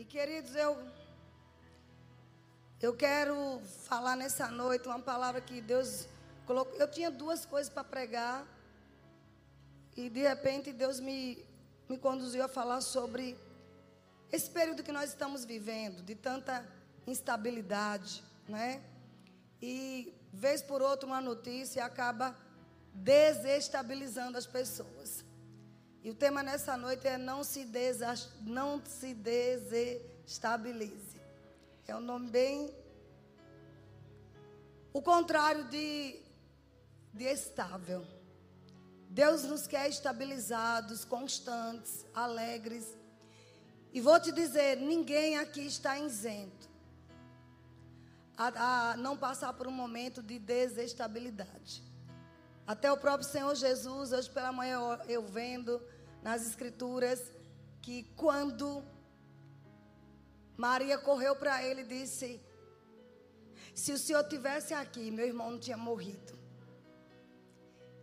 E queridos, eu eu quero falar nessa noite uma palavra que Deus colocou. Eu tinha duas coisas para pregar. E de repente Deus me, me conduziu a falar sobre esse período que nós estamos vivendo, de tanta instabilidade, né? E vez por outra uma notícia acaba desestabilizando as pessoas. E o tema nessa noite é não se, não se desestabilize. É um nome bem. O contrário de, de estável. Deus nos quer estabilizados, constantes, alegres. E vou te dizer: ninguém aqui está isento a, a não passar por um momento de desestabilidade. Até o próprio Senhor Jesus, hoje pela manhã eu, eu vendo nas Escrituras que quando Maria correu para ele e disse: Se o Senhor tivesse aqui, meu irmão não tinha morrido.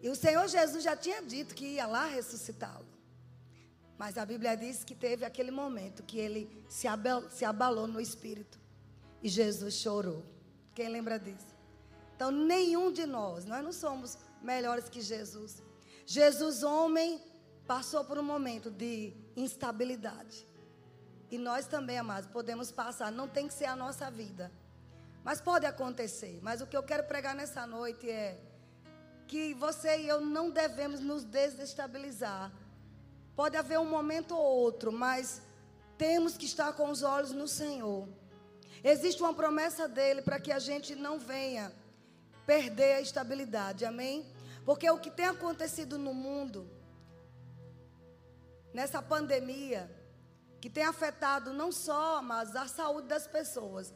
E o Senhor Jesus já tinha dito que ia lá ressuscitá-lo. Mas a Bíblia diz que teve aquele momento que ele se abalou, se abalou no espírito. E Jesus chorou. Quem lembra disso? Então, nenhum de nós, nós não somos melhores que Jesus. Jesus, homem, passou por um momento de instabilidade. E nós também, amados, podemos passar. Não tem que ser a nossa vida. Mas pode acontecer. Mas o que eu quero pregar nessa noite é que você e eu não devemos nos desestabilizar. Pode haver um momento ou outro, mas temos que estar com os olhos no Senhor. Existe uma promessa dele para que a gente não venha perder a estabilidade, amém? Porque o que tem acontecido no mundo, nessa pandemia, que tem afetado não só mas a saúde das pessoas,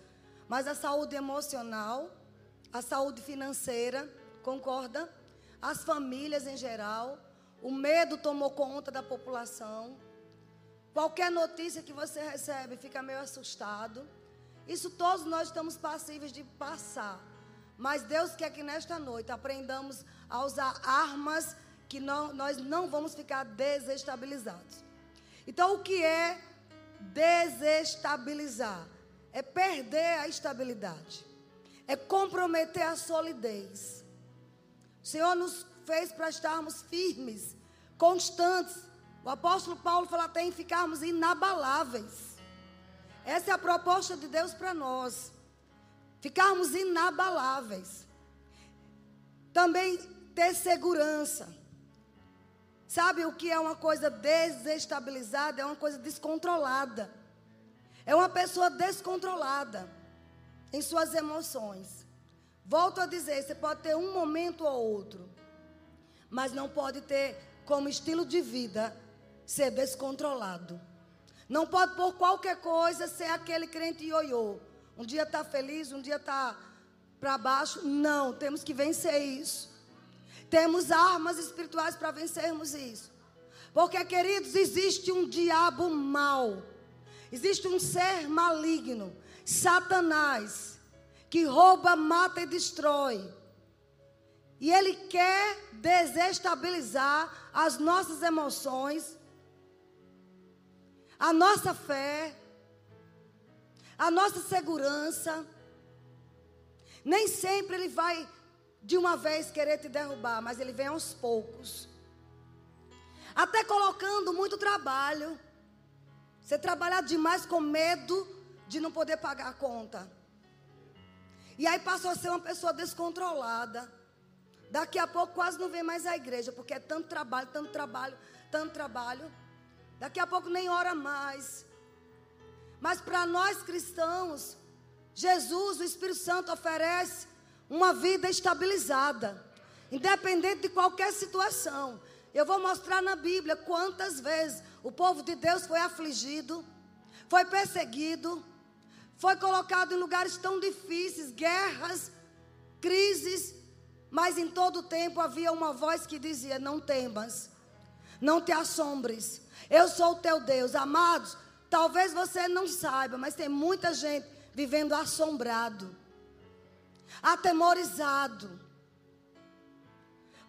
mas a saúde emocional, a saúde financeira, concorda? As famílias em geral, o medo tomou conta da população. Qualquer notícia que você recebe fica meio assustado. Isso todos nós estamos passíveis de passar. Mas Deus quer que nesta noite aprendamos a usar armas que não, nós não vamos ficar desestabilizados. Então, o que é desestabilizar? É perder a estabilidade, é comprometer a solidez. O Senhor nos fez para estarmos firmes, constantes. O apóstolo Paulo fala até em ficarmos inabaláveis. Essa é a proposta de Deus para nós. Ficarmos inabaláveis. Também ter segurança. Sabe o que é uma coisa desestabilizada? É uma coisa descontrolada. É uma pessoa descontrolada em suas emoções. Volto a dizer, você pode ter um momento ou outro, mas não pode ter como estilo de vida ser descontrolado. Não pode por qualquer coisa ser aquele crente ioiô. Um dia está feliz, um dia está para baixo. Não, temos que vencer isso. Temos armas espirituais para vencermos isso. Porque, queridos, existe um diabo mau. Existe um ser maligno, Satanás, que rouba, mata e destrói. E ele quer desestabilizar as nossas emoções, a nossa fé, a nossa segurança. Nem sempre ele vai de uma vez querer te derrubar, mas ele vem aos poucos. Até colocando muito trabalho. Você trabalhar demais com medo de não poder pagar a conta. E aí passou a ser uma pessoa descontrolada. Daqui a pouco quase não vem mais à igreja, porque é tanto trabalho, tanto trabalho, tanto trabalho. Daqui a pouco nem ora mais. Mas para nós cristãos, Jesus, o Espírito Santo, oferece uma vida estabilizada, independente de qualquer situação. Eu vou mostrar na Bíblia quantas vezes o povo de Deus foi afligido, foi perseguido, foi colocado em lugares tão difíceis, guerras, crises, mas em todo o tempo havia uma voz que dizia: Não temas, não te assombres, eu sou o teu Deus. Amados, talvez você não saiba, mas tem muita gente vivendo assombrado, atemorizado,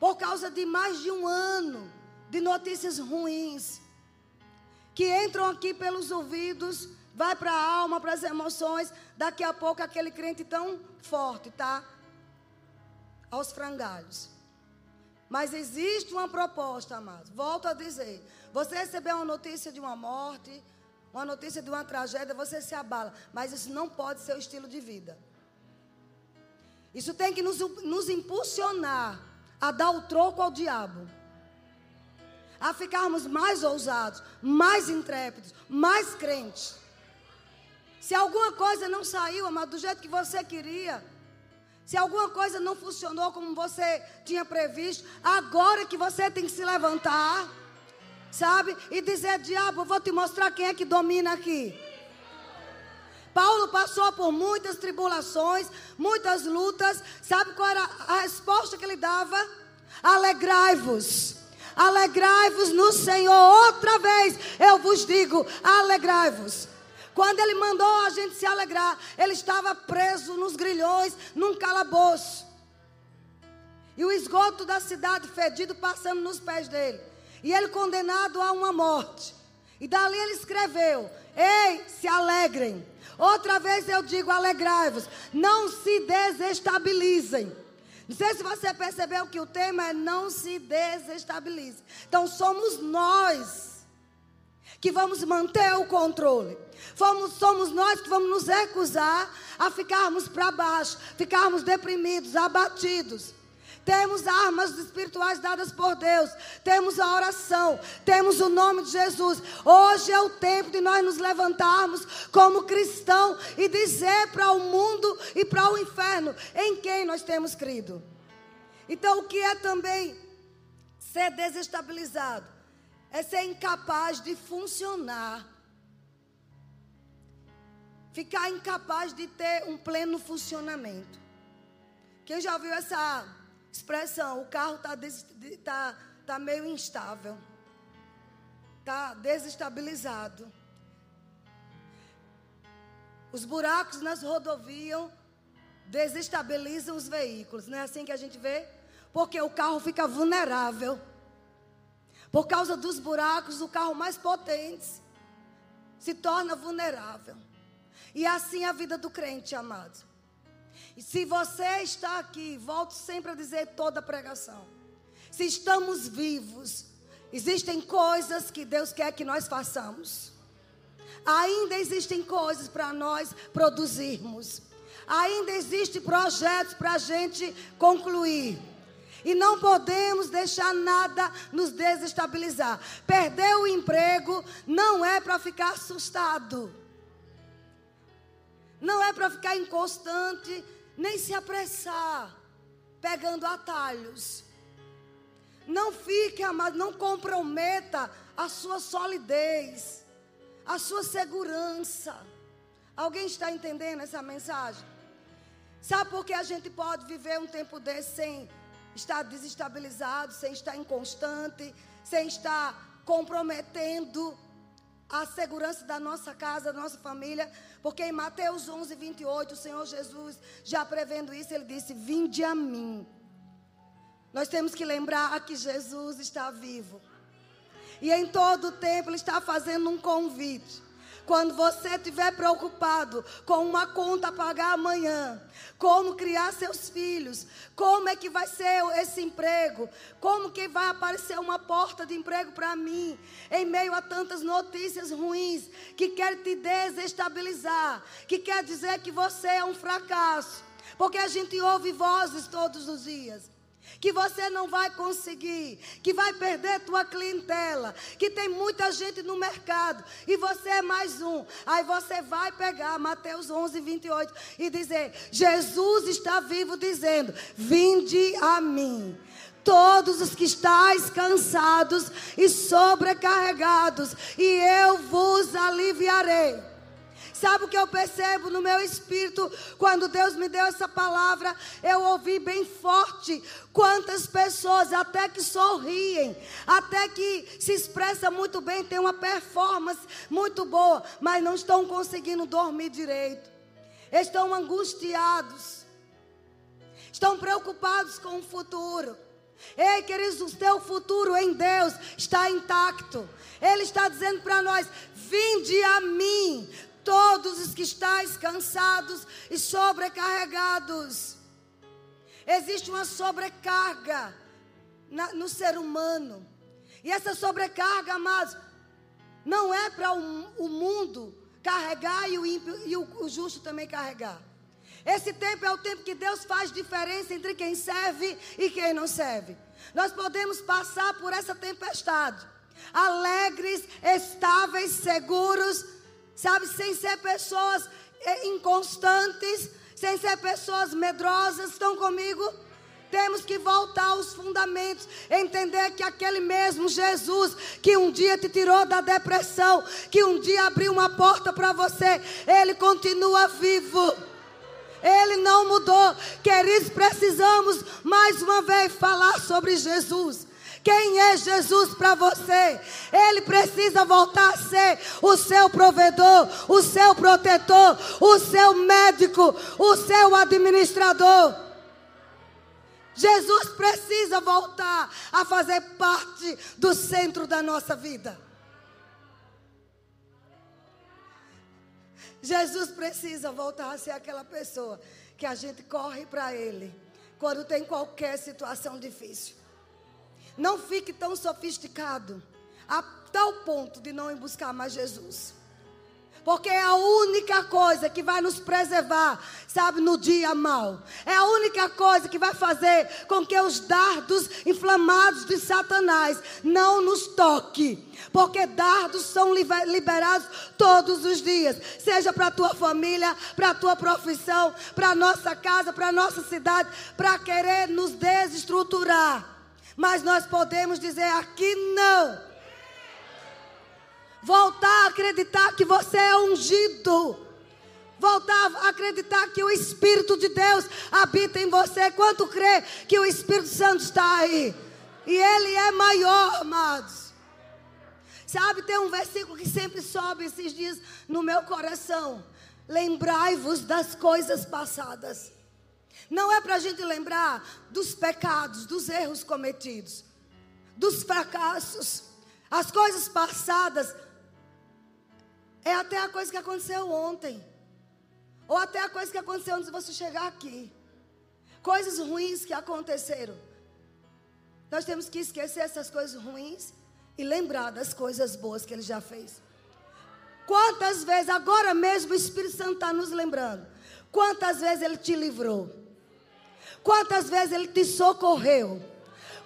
por causa de mais de um ano de notícias ruins. que entram aqui pelos ouvidos, vai para a alma, para as emoções. Daqui a pouco aquele crente tão forte, tá? Aos frangalhos. Mas existe uma proposta, amados. Volto a dizer: você recebeu uma notícia de uma morte, uma notícia de uma tragédia, você se abala. Mas isso não pode ser o estilo de vida. Isso tem que nos, nos impulsionar a dar o troco ao diabo a ficarmos mais ousados, mais intrépidos, mais crentes. Se alguma coisa não saiu, amado, do jeito que você queria, se alguma coisa não funcionou como você tinha previsto, agora que você tem que se levantar, sabe? E dizer: Diabo, vou te mostrar quem é que domina aqui. Paulo passou por muitas tribulações, muitas lutas. Sabe qual era a resposta que ele dava? Alegrai-vos. Alegrai-vos no Senhor. Outra vez eu vos digo: alegrai-vos. Quando ele mandou a gente se alegrar, ele estava preso nos grilhões, num calabouço. E o esgoto da cidade fedido passando nos pés dele. E ele condenado a uma morte. E dali ele escreveu: Ei, se alegrem. Outra vez eu digo: alegrai-vos. Não se desestabilizem. Não sei se você percebeu que o tema é não se desestabilize. Então somos nós que vamos manter o controle. Fomos, somos nós que vamos nos recusar a ficarmos para baixo, ficarmos deprimidos, abatidos. Temos armas espirituais dadas por Deus. Temos a oração. Temos o nome de Jesus. Hoje é o tempo de nós nos levantarmos como cristão e dizer para o mundo e para o inferno em quem nós temos crido. Então, o que é também ser desestabilizado? É ser incapaz de funcionar. Ficar incapaz de ter um pleno funcionamento. Quem já viu essa expressão, o carro está tá, tá meio instável, está desestabilizado. Os buracos nas rodovias desestabilizam os veículos, não é assim que a gente vê? Porque o carro fica vulnerável. Por causa dos buracos, o carro mais potente se torna vulnerável. E assim é a vida do crente, amado. E se você está aqui, volto sempre a dizer toda a pregação. Se estamos vivos, existem coisas que Deus quer que nós façamos. Ainda existem coisas para nós produzirmos. Ainda existem projetos para a gente concluir. E não podemos deixar nada nos desestabilizar. Perder o emprego não é para ficar assustado. Não é para ficar inconstante nem se apressar, pegando atalhos. Não fique, amado, não comprometa a sua solidez, a sua segurança. Alguém está entendendo essa mensagem? Sabe por que a gente pode viver um tempo desse sem estar desestabilizado, sem estar inconstante, sem estar comprometendo a segurança da nossa casa, da nossa família, porque em Mateus 11, 28, o Senhor Jesus, já prevendo isso, ele disse: Vinde a mim. Nós temos que lembrar que Jesus está vivo. E em todo o tempo ele está fazendo um convite. Quando você estiver preocupado com uma conta a pagar amanhã, como criar seus filhos, como é que vai ser esse emprego, como que vai aparecer uma porta de emprego para mim, em meio a tantas notícias ruins que quer te desestabilizar, que quer dizer que você é um fracasso, porque a gente ouve vozes todos os dias que você não vai conseguir, que vai perder tua clientela, que tem muita gente no mercado e você é mais um. Aí você vai pegar Mateus 11, 28 e dizer: Jesus está vivo, dizendo: Vinde a mim. Todos os que estáis cansados e sobrecarregados, e eu vos aliviarei. Sabe o que eu percebo no meu espírito quando Deus me deu essa palavra? Eu ouvi bem forte quantas pessoas até que sorriem, até que se expressa muito bem, tem uma performance muito boa, mas não estão conseguindo dormir direito. Estão angustiados. Estão preocupados com o futuro. Ei, queridos, o teu futuro em Deus está intacto. Ele está dizendo para nós: vinde a mim, todos os que estáis cansados e sobrecarregados. Existe uma sobrecarga na, no ser humano. E essa sobrecarga, amados, não é para o, o, mundo carregar e o ímpio e o, o justo também carregar. Esse tempo é o tempo que Deus faz diferença entre quem serve e quem não serve. Nós podemos passar por essa tempestade, alegres, estáveis, seguros, sabe, sem ser pessoas eh, inconstantes, sem ser pessoas medrosas. Estão comigo? Temos que voltar aos fundamentos, entender que aquele mesmo Jesus que um dia te tirou da depressão, que um dia abriu uma porta para você, ele continua vivo. Ele não mudou. Queridos, precisamos mais uma vez falar sobre Jesus. Quem é Jesus para você? Ele precisa voltar a ser o seu provedor, o seu protetor, o seu médico, o seu administrador. Jesus precisa voltar a fazer parte do centro da nossa vida. Jesus precisa voltar a ser aquela pessoa que a gente corre para Ele quando tem qualquer situação difícil. Não fique tão sofisticado a tal ponto de não buscar mais Jesus. Porque é a única coisa que vai nos preservar, sabe, no dia mal. É a única coisa que vai fazer com que os dardos inflamados de Satanás não nos toque. Porque dardos são liberados todos os dias, seja para a tua família, para a tua profissão, para a nossa casa, para nossa cidade, para querer nos desestruturar. Mas nós podemos dizer aqui não. Voltar a acreditar que você é ungido. Voltar a acreditar que o Espírito de Deus habita em você. Quanto crê que o Espírito Santo está aí? E ele é maior, amados. Sabe, tem um versículo que sempre sobe esses dias no meu coração. Lembrai-vos das coisas passadas. Não é para a gente lembrar dos pecados, dos erros cometidos, dos fracassos. As coisas passadas é até a coisa que aconteceu ontem. Ou até a coisa que aconteceu antes de você chegar aqui. Coisas ruins que aconteceram. Nós temos que esquecer essas coisas ruins e lembrar das coisas boas que Ele já fez. Quantas vezes, agora mesmo, o Espírito Santo está nos lembrando. Quantas vezes Ele te livrou? Quantas vezes Ele te socorreu?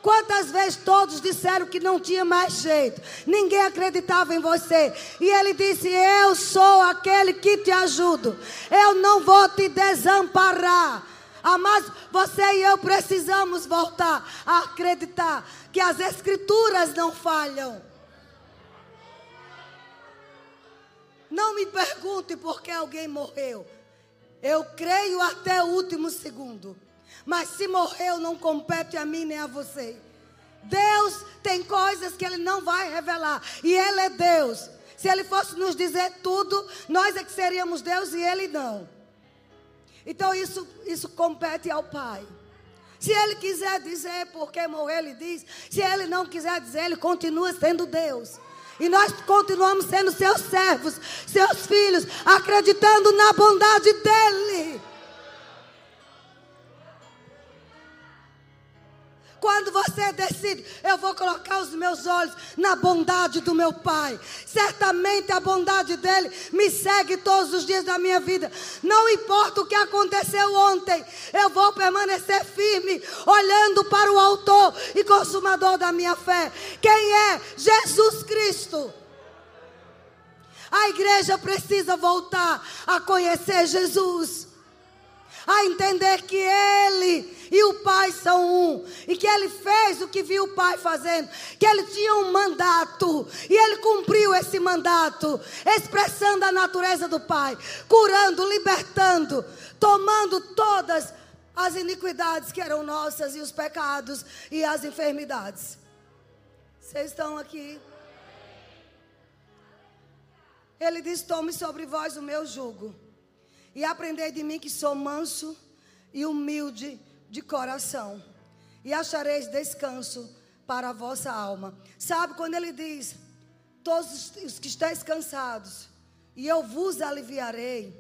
Quantas vezes todos disseram que não tinha mais jeito, ninguém acreditava em você, e ele disse: Eu sou aquele que te ajudo, eu não vou te desamparar. Mas você e eu precisamos voltar a acreditar que as Escrituras não falham. Não me pergunte por que alguém morreu. Eu creio até o último segundo. Mas se morreu, não compete a mim nem a você. Deus tem coisas que Ele não vai revelar. E Ele é Deus. Se Ele fosse nos dizer tudo, nós é que seríamos Deus e Ele não. Então isso, isso compete ao Pai. Se Ele quiser dizer porque morreu, Ele diz. Se Ele não quiser dizer, Ele continua sendo Deus. E nós continuamos sendo seus servos, seus filhos, acreditando na bondade dEle. Quando você decide, eu vou colocar os meus olhos na bondade do meu Pai. Certamente a bondade dele me segue todos os dias da minha vida. Não importa o que aconteceu ontem, eu vou permanecer firme, olhando para o Autor e Consumador da minha fé. Quem é? Jesus Cristo. A igreja precisa voltar a conhecer Jesus, a entender que Ele e o Pai são um. E que ele fez o que viu o Pai fazendo. Que ele tinha um mandato. E ele cumpriu esse mandato. Expressando a natureza do Pai. Curando, libertando. Tomando todas as iniquidades que eram nossas. E os pecados e as enfermidades. Vocês estão aqui? Ele diz: Tome sobre vós o meu jugo. E aprendei de mim que sou manso e humilde de coração. e achareis descanso para a vossa alma. Sabe quando ele diz: Todos os que estáis cansados, e eu vos aliviarei.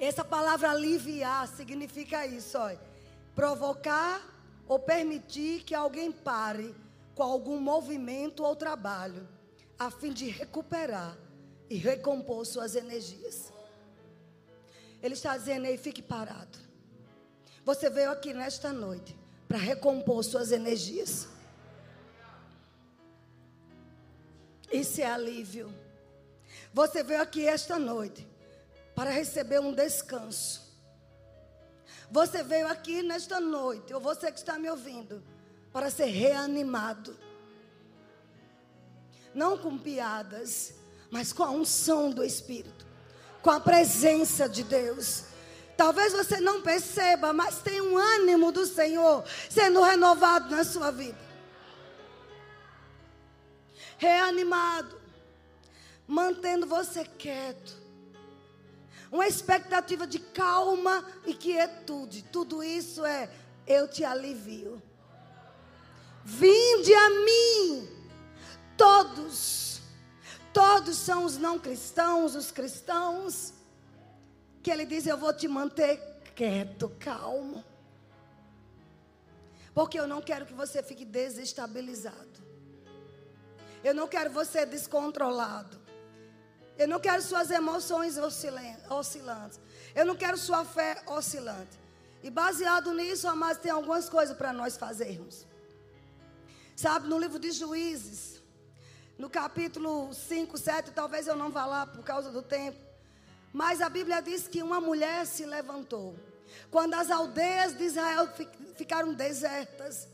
Essa palavra aliviar significa isso, ó, provocar ou permitir que alguém pare com algum movimento ou trabalho, a fim de recuperar e recompor suas energias. Ele está dizendo aí, fique parado. Você veio aqui nesta noite para recompor suas energias. Isso é alívio. Você veio aqui esta noite para receber um descanso. Você veio aqui nesta noite, ou você que está me ouvindo, para ser reanimado. Não com piadas, mas com a unção do Espírito, com a presença de Deus. Talvez você não perceba, mas tem um ânimo do Senhor sendo renovado na sua vida. Reanimado, mantendo você quieto. Uma expectativa de calma e quietude. Tudo isso é eu te alivio. Vinde a mim, todos. Todos são os não cristãos, os cristãos. Que ele diz: Eu vou te manter quieto, calmo. Porque eu não quero que você fique desestabilizado. Eu não quero você descontrolado. Eu não quero suas emoções oscilantes. Eu não quero sua fé oscilante. E baseado nisso, amados, tem algumas coisas para nós fazermos. Sabe, no livro de Juízes, no capítulo 5, 7, talvez eu não vá lá por causa do tempo. Mas a Bíblia diz que uma mulher se levantou. Quando as aldeias de Israel ficaram desertas.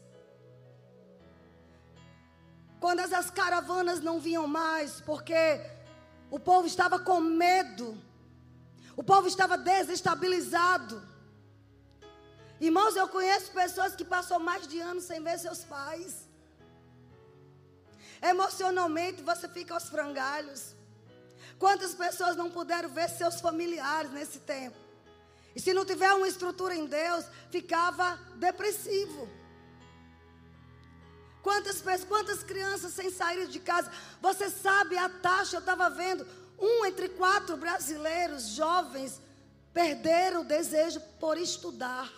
Quando as caravanas não vinham mais, porque o povo estava com medo. O povo estava desestabilizado. Irmãos, eu conheço pessoas que passam mais de anos sem ver seus pais. Emocionalmente você fica aos frangalhos. Quantas pessoas não puderam ver seus familiares nesse tempo? E se não tiver uma estrutura em Deus, ficava depressivo. Quantas, quantas crianças sem sair de casa? Você sabe a taxa, eu estava vendo, um entre quatro brasileiros jovens perderam o desejo por estudar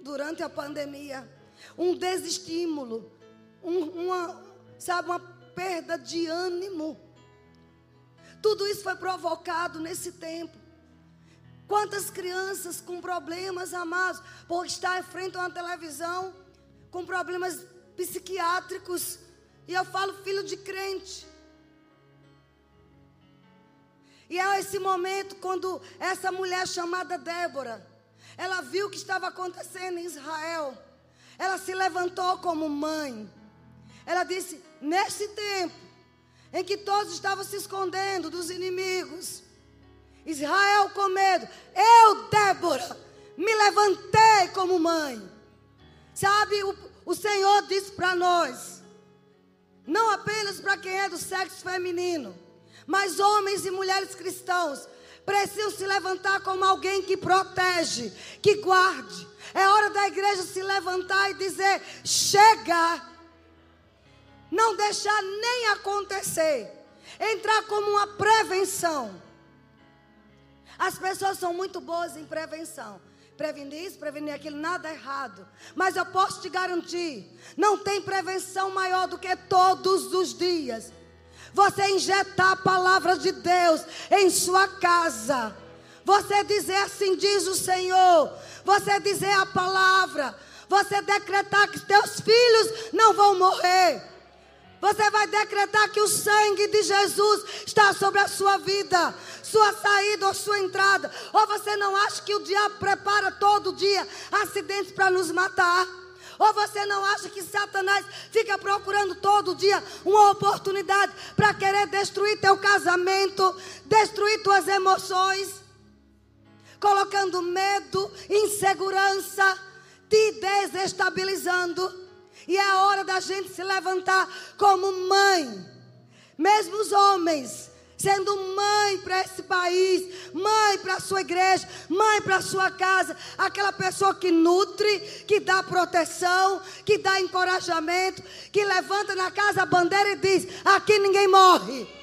durante a pandemia. Um desestímulo, um, uma, sabe, uma perda de ânimo. Tudo isso foi provocado nesse tempo. Quantas crianças com problemas, amados, por estar em frente a uma televisão, com problemas psiquiátricos, e eu falo filho de crente. E é esse momento quando essa mulher chamada Débora, ela viu o que estava acontecendo em Israel. Ela se levantou como mãe. Ela disse: Nesse tempo em que todos estavam se escondendo dos inimigos, Israel com medo, eu, Débora, me levantei como mãe. Sabe, o, o Senhor disse para nós, não apenas para quem é do sexo feminino, mas homens e mulheres cristãos precisam se levantar como alguém que protege, que guarde. É hora da igreja se levantar e dizer: chega não deixar nem acontecer, entrar como uma prevenção. As pessoas são muito boas em prevenção. Prevenir isso, prevenir aquilo, nada errado. Mas eu posso te garantir: não tem prevenção maior do que todos os dias. Você injetar a palavra de Deus em sua casa. Você dizer assim, diz o Senhor. Você dizer a palavra. Você decretar que teus filhos não vão morrer. Você vai decretar que o sangue de Jesus está sobre a sua vida, sua saída ou sua entrada. Ou você não acha que o diabo prepara todo dia acidentes para nos matar? Ou você não acha que Satanás fica procurando todo dia uma oportunidade para querer destruir teu casamento, destruir tuas emoções, colocando medo, insegurança, te desestabilizando? E é hora da gente se levantar como mãe. Mesmo os homens sendo mãe para esse país, mãe para a sua igreja, mãe para a sua casa, aquela pessoa que nutre, que dá proteção, que dá encorajamento, que levanta na casa a bandeira e diz: aqui ninguém morre.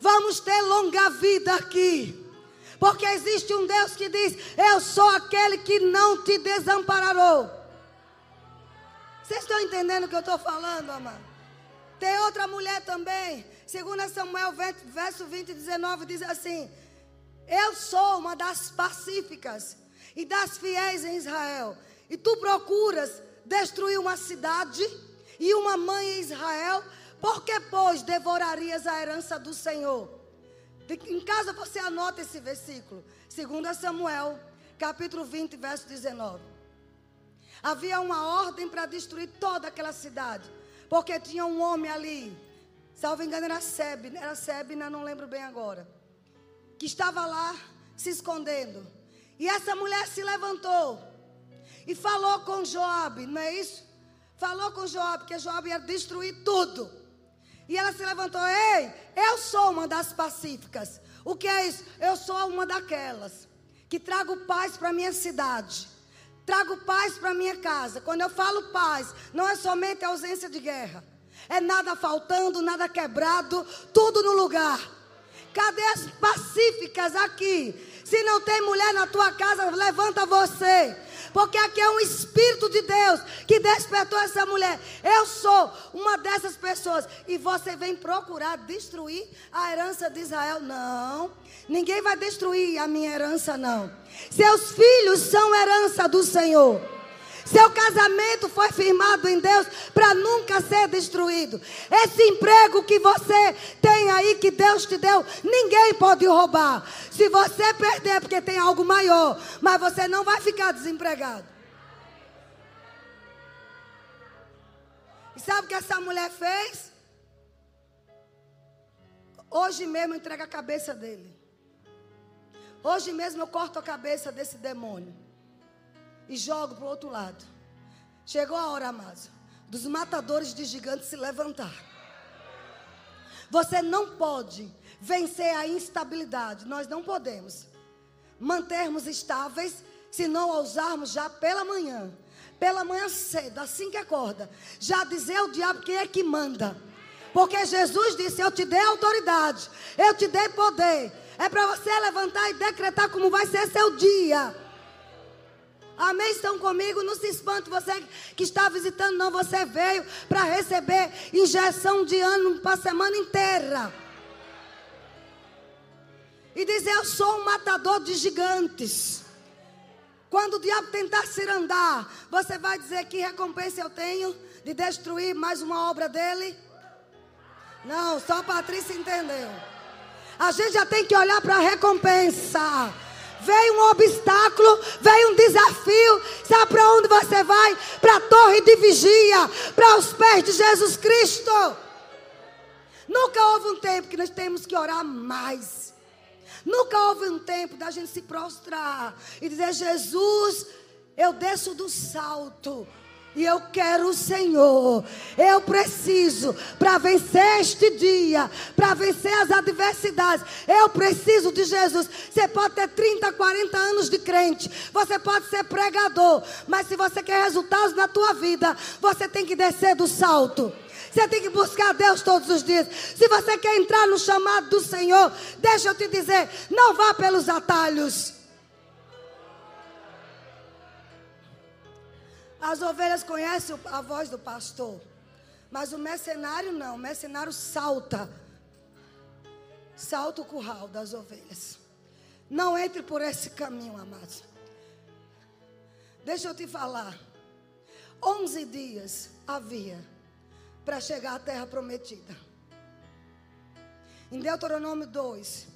Vamos ter longa vida aqui. Porque existe um Deus que diz: Eu sou aquele que não te desampararou. Vocês estão entendendo o que eu estou falando, amado? Tem outra mulher também. 2 Samuel, verso 20 e 19, diz assim: Eu sou uma das pacíficas e das fiéis em Israel. E tu procuras destruir uma cidade e uma mãe em Israel. Por que, pois, devorarias a herança do Senhor? Em casa você anota esse versículo. 2 Samuel, capítulo 20, verso 19. Havia uma ordem para destruir toda aquela cidade. Porque tinha um homem ali. Salvo engano, era Sebna. Era Sebna, não lembro bem agora. Que estava lá se escondendo. E essa mulher se levantou. E falou com Joabe, não é isso? Falou com Joabe, que Joabe ia destruir tudo. E ela se levantou: Ei, eu sou uma das pacíficas. O que é isso? Eu sou uma daquelas que trago paz para minha cidade. Trago paz para minha casa. Quando eu falo paz, não é somente ausência de guerra. É nada faltando, nada quebrado, tudo no lugar. Cadê as pacíficas aqui? Se não tem mulher na tua casa, levanta você. Porque aqui é um Espírito de Deus que despertou essa mulher. Eu sou uma dessas pessoas. E você vem procurar destruir a herança de Israel? Não. Ninguém vai destruir a minha herança, não. Seus filhos são herança do Senhor. Seu casamento foi firmado em Deus para nunca ser destruído. Esse emprego que você tem aí, que Deus te deu, ninguém pode roubar. Se você perder, é porque tem algo maior, mas você não vai ficar desempregado. E sabe o que essa mulher fez? Hoje mesmo entrega a cabeça dele. Hoje mesmo eu corto a cabeça desse demônio e jogo para o outro lado. Chegou a hora, Amado, dos matadores de gigantes se levantar. Você não pode vencer a instabilidade. Nós não podemos mantermos estáveis se não ousarmos já pela manhã. Pela manhã cedo, assim que acorda, já dizer ao diabo quem é que manda. Porque Jesus disse: Eu te dei autoridade, eu te dei poder. É para você levantar e decretar como vai ser seu dia. Amém? Estão comigo? Não se espante você que está visitando, não. Você veio para receber injeção de ânimo para a semana inteira. E dizer: Eu sou um matador de gigantes. Quando o diabo tentar se andar, você vai dizer que recompensa eu tenho de destruir mais uma obra dele? Não, só a Patrícia entendeu. A gente já tem que olhar para a recompensa. Veio um obstáculo, veio um desafio. Sabe para onde você vai? Para a torre de vigia, para os pés de Jesus Cristo. Nunca houve um tempo que nós temos que orar mais. Nunca houve um tempo da gente se prostrar e dizer: Jesus, eu desço do salto. E eu quero o Senhor. Eu preciso para vencer este dia, para vencer as adversidades. Eu preciso de Jesus. Você pode ter 30, 40 anos de crente. Você pode ser pregador, mas se você quer resultados na tua vida, você tem que descer do salto. Você tem que buscar Deus todos os dias. Se você quer entrar no chamado do Senhor, deixa eu te dizer, não vá pelos atalhos. As ovelhas conhecem a voz do pastor. Mas o mercenário não. O mercenário salta. Salta o curral das ovelhas. Não entre por esse caminho, amados. Deixa eu te falar. Onze dias havia para chegar à terra prometida. Em Deuteronômio 2,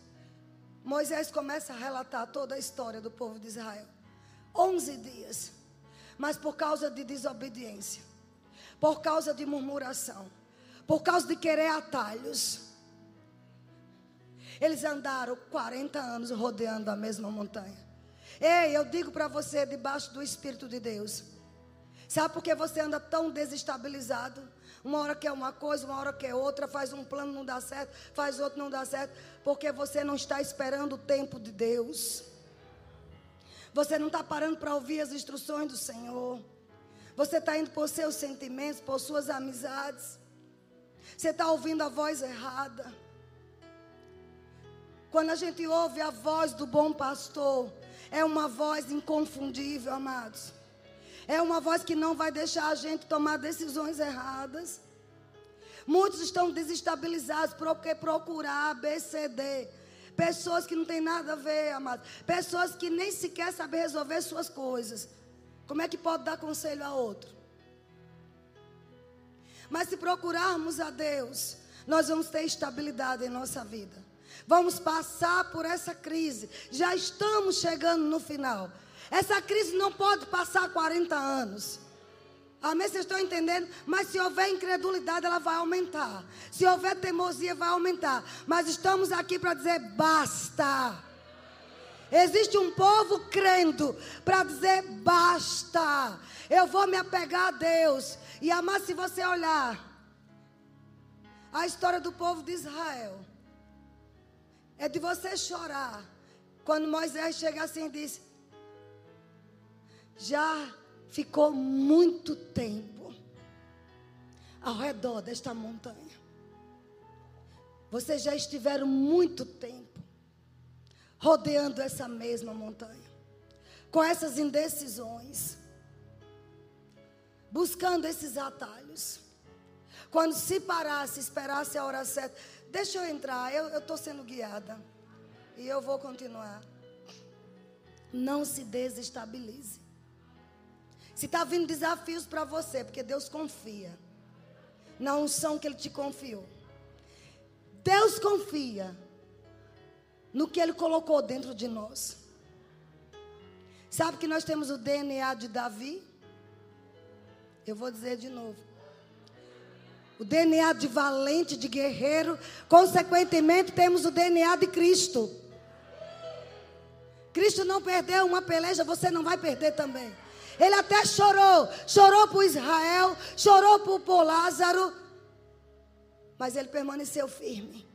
Moisés começa a relatar toda a história do povo de Israel. Onze dias mas por causa de desobediência, por causa de murmuração, por causa de querer atalhos. Eles andaram 40 anos rodeando a mesma montanha. Ei, eu digo para você, debaixo do Espírito de Deus. Sabe por que você anda tão desestabilizado? Uma hora quer uma coisa, uma hora quer outra, faz um plano, não dá certo, faz outro, não dá certo, porque você não está esperando o tempo de Deus. Você não está parando para ouvir as instruções do Senhor. Você está indo por seus sentimentos, por suas amizades. Você está ouvindo a voz errada. Quando a gente ouve a voz do bom pastor, é uma voz inconfundível, amados. É uma voz que não vai deixar a gente tomar decisões erradas. Muitos estão desestabilizados porque procurar ABCD. Pessoas que não têm nada a ver, amados. Pessoas que nem sequer sabem resolver suas coisas. Como é que pode dar conselho a outro? Mas se procurarmos a Deus, nós vamos ter estabilidade em nossa vida. Vamos passar por essa crise. Já estamos chegando no final. Essa crise não pode passar 40 anos. Amém? Vocês estão entendendo? Mas se houver incredulidade, ela vai aumentar. Se houver teimosia, vai aumentar. Mas estamos aqui para dizer basta. Existe um povo crendo para dizer basta. Eu vou me apegar a Deus. E amar, se você olhar a história do povo de Israel, é de você chorar. Quando Moisés chega assim e diz: já ficou muito tempo ao redor desta montanha. Vocês já estiveram muito tempo rodeando essa mesma montanha, com essas indecisões, buscando esses atalhos. Quando se parasse, esperasse a hora certa, deixa eu entrar, eu estou sendo guiada e eu vou continuar. Não se desestabilize. Se está vindo desafios para você, porque Deus confia na unção que Ele te confiou. Deus confia no que Ele colocou dentro de nós. Sabe que nós temos o DNA de Davi? Eu vou dizer de novo. O DNA de valente, de guerreiro. Consequentemente, temos o DNA de Cristo. Cristo não perdeu uma peleja, você não vai perder também. Ele até chorou. Chorou por Israel, chorou por, por Lázaro. Mas ele permaneceu firme.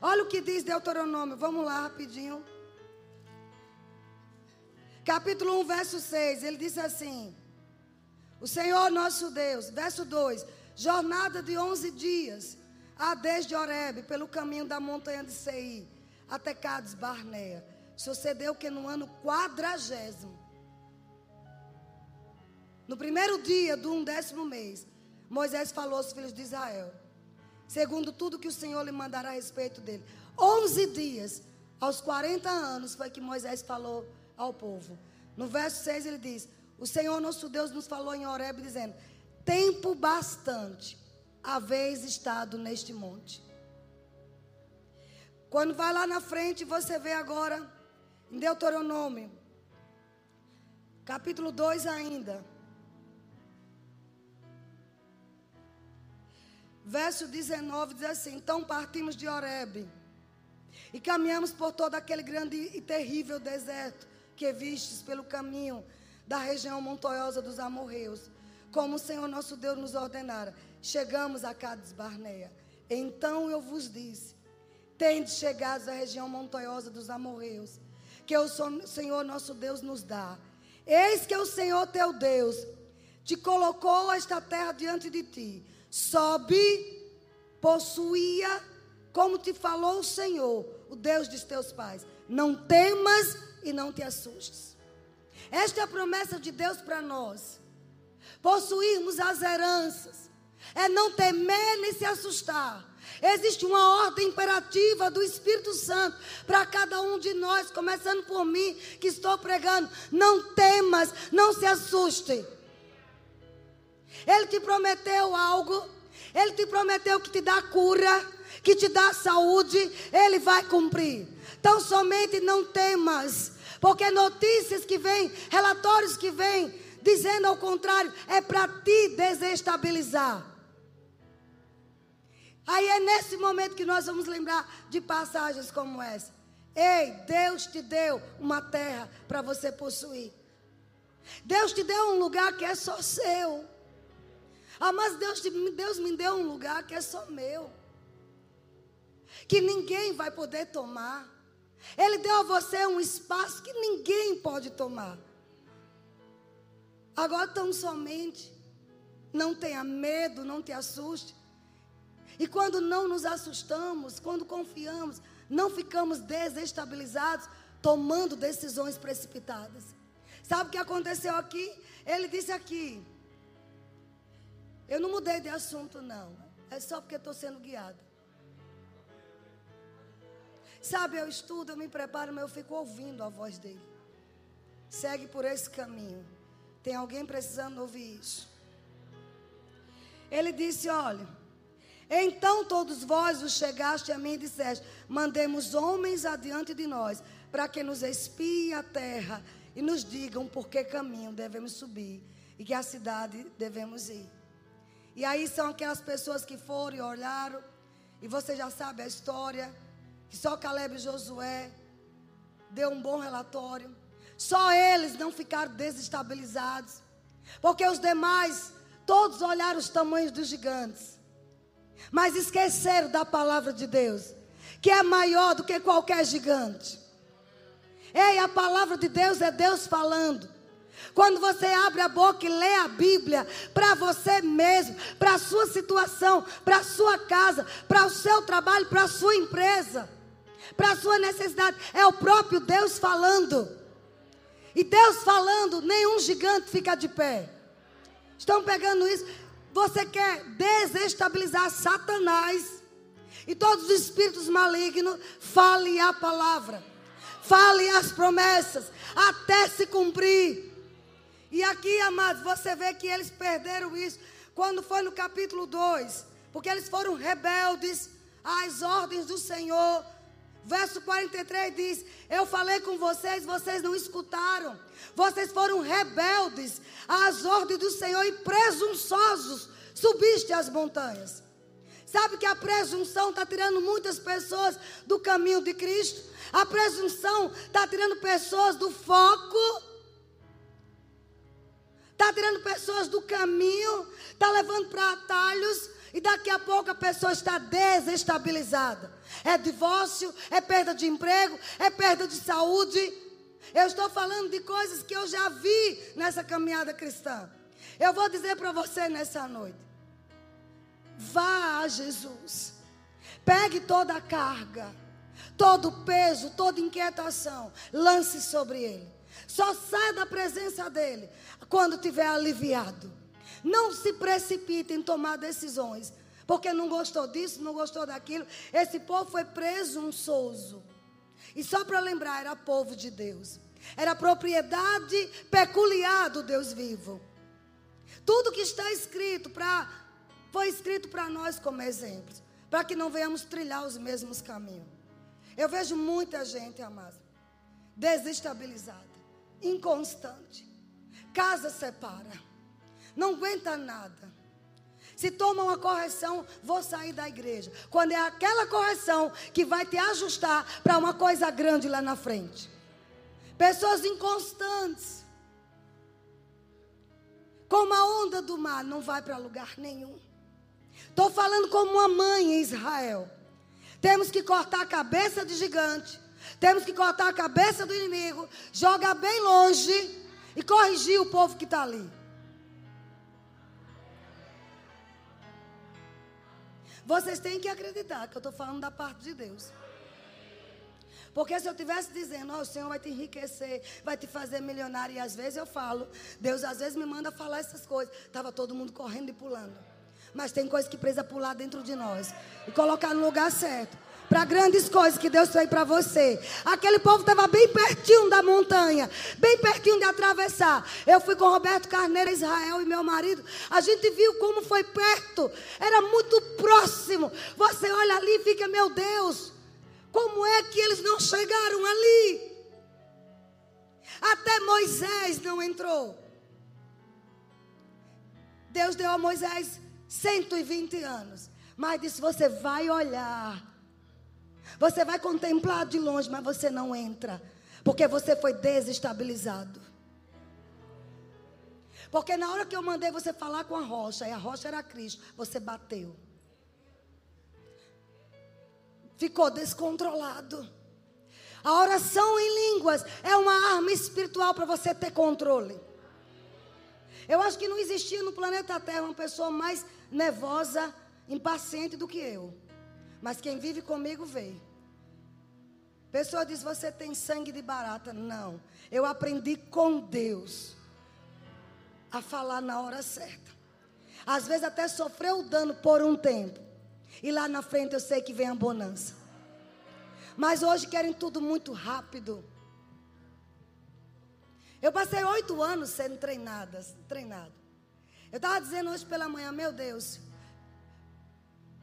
Olha o que diz Deuteronômio. Vamos lá rapidinho. Capítulo 1, verso 6. Ele diz assim: O Senhor nosso Deus, verso 2: Jornada de 11 dias, a desde Oreb, pelo caminho da montanha de Seir, até Cades Barnea. Sucedeu que no ano quadragésimo no primeiro dia do undécimo mês, Moisés falou aos filhos de Israel, segundo tudo que o Senhor lhe mandará a respeito dele. Onze dias, aos 40 anos, foi que Moisés falou ao povo. No verso 6 ele diz: O Senhor nosso Deus nos falou em Horeb, dizendo: Tempo bastante haveis estado neste monte. Quando vai lá na frente, você vê agora, em Deuteronômio, capítulo 2 ainda. Verso 19 diz assim: Então partimos de Horebe e caminhamos por todo aquele grande e terrível deserto que vistes pelo caminho da região montanhosa dos amorreus, como o Senhor nosso Deus nos ordenara. Chegamos a Cades Barneia. Então eu vos disse: Tendes chegado à região montanhosa dos amorreus, que o Senhor nosso Deus nos dá. Eis que o Senhor teu Deus te colocou esta terra diante de ti sobe, possuía, como te falou o Senhor, o Deus dos teus pais. Não temas e não te assustes. Esta é a promessa de Deus para nós. Possuirmos as heranças. É não temer nem se assustar. Existe uma ordem imperativa do Espírito Santo para cada um de nós, começando por mim, que estou pregando. Não temas, não se assuste. Ele te prometeu algo, ele te prometeu que te dá cura, que te dá saúde, ele vai cumprir. Então somente não temas, porque notícias que vêm, relatórios que vêm, dizendo ao contrário, é para te desestabilizar. Aí é nesse momento que nós vamos lembrar de passagens como essa. Ei, Deus te deu uma terra para você possuir. Deus te deu um lugar que é só seu. Ah, mas Deus, Deus me deu um lugar que é só meu. Que ninguém vai poder tomar. Ele deu a você um espaço que ninguém pode tomar. Agora tão somente. Não tenha medo, não te assuste. E quando não nos assustamos, quando confiamos, não ficamos desestabilizados, tomando decisões precipitadas. Sabe o que aconteceu aqui? Ele disse aqui. Eu não mudei de assunto, não. É só porque estou sendo guiada. Sabe, eu estudo, eu me preparo, mas eu fico ouvindo a voz dele. Segue por esse caminho. Tem alguém precisando ouvir isso. Ele disse: Olha, então todos vós os chegaste a mim e disseste: Mandemos homens adiante de nós, para que nos espiem a terra e nos digam por que caminho devemos subir e que a cidade devemos ir. E aí são aquelas pessoas que foram e olharam, e você já sabe a história, que só Caleb e Josué deu um bom relatório. Só eles não ficaram desestabilizados, porque os demais todos olharam os tamanhos dos gigantes, mas esqueceram da palavra de Deus, que é maior do que qualquer gigante. Ei, a palavra de Deus é Deus falando. Quando você abre a boca e lê a Bíblia para você mesmo, para a sua situação, para a sua casa, para o seu trabalho, para a sua empresa, para a sua necessidade, é o próprio Deus falando. E Deus falando, nenhum gigante fica de pé. Estão pegando isso? Você quer desestabilizar Satanás e todos os espíritos malignos, fale a palavra. Fale as promessas até se cumprir. E aqui, amados, você vê que eles perderam isso quando foi no capítulo 2, porque eles foram rebeldes às ordens do Senhor. Verso 43 diz: Eu falei com vocês, vocês não escutaram. Vocês foram rebeldes às ordens do Senhor e presunçosos subiste as montanhas. Sabe que a presunção está tirando muitas pessoas do caminho de Cristo? A presunção está tirando pessoas do foco está tirando pessoas do caminho, está levando para atalhos, e daqui a pouco a pessoa está desestabilizada. É divórcio, é perda de emprego, é perda de saúde. Eu estou falando de coisas que eu já vi nessa caminhada cristã. Eu vou dizer para você nessa noite: vá a Jesus, pegue toda a carga, todo o peso, toda inquietação, lance sobre Ele. Só sai da presença dele quando tiver aliviado. Não se precipite em tomar decisões, porque não gostou disso, não gostou daquilo. Esse povo foi presunçoso. E só para lembrar, era povo de Deus. Era propriedade peculiar do Deus vivo. Tudo que está escrito para foi escrito para nós como exemplos, para que não venhamos trilhar os mesmos caminhos. Eu vejo muita gente, amada, desestabilizada inconstante. Casa separa. Não aguenta nada. Se toma uma correção, vou sair da igreja. Quando é aquela correção que vai te ajustar para uma coisa grande lá na frente. Pessoas inconstantes. Como a onda do mar, não vai para lugar nenhum. Estou falando como uma mãe em Israel. Temos que cortar a cabeça de gigante temos que cortar a cabeça do inimigo, jogar bem longe e corrigir o povo que está ali. Vocês têm que acreditar que eu estou falando da parte de Deus. Porque se eu estivesse dizendo, oh, o Senhor vai te enriquecer, vai te fazer milionário, e às vezes eu falo, Deus às vezes me manda falar essas coisas. Estava todo mundo correndo e pulando. Mas tem coisa que precisa pular dentro de nós e colocar no lugar certo para grandes coisas que Deus fez para você. Aquele povo estava bem pertinho da montanha, bem pertinho de atravessar. Eu fui com Roberto Carneiro, Israel e meu marido. A gente viu como foi perto, era muito próximo. Você olha ali e fica, meu Deus, como é que eles não chegaram ali? Até Moisés não entrou. Deus deu a Moisés 120 anos. Mas disse: Você vai olhar você vai contemplar de longe, mas você não entra, porque você foi desestabilizado. Porque na hora que eu mandei você falar com a rocha, e a rocha era Cristo, você bateu. Ficou descontrolado. A oração em línguas é uma arma espiritual para você ter controle. Eu acho que não existia no planeta Terra uma pessoa mais nervosa, impaciente do que eu. Mas quem vive comigo vê. Pessoa diz: Você tem sangue de barata. Não. Eu aprendi com Deus a falar na hora certa. Às vezes até sofreu o dano por um tempo. E lá na frente eu sei que vem a bonança. Mas hoje querem tudo muito rápido. Eu passei oito anos sendo treinada, treinado. Eu estava dizendo hoje pela manhã, meu Deus,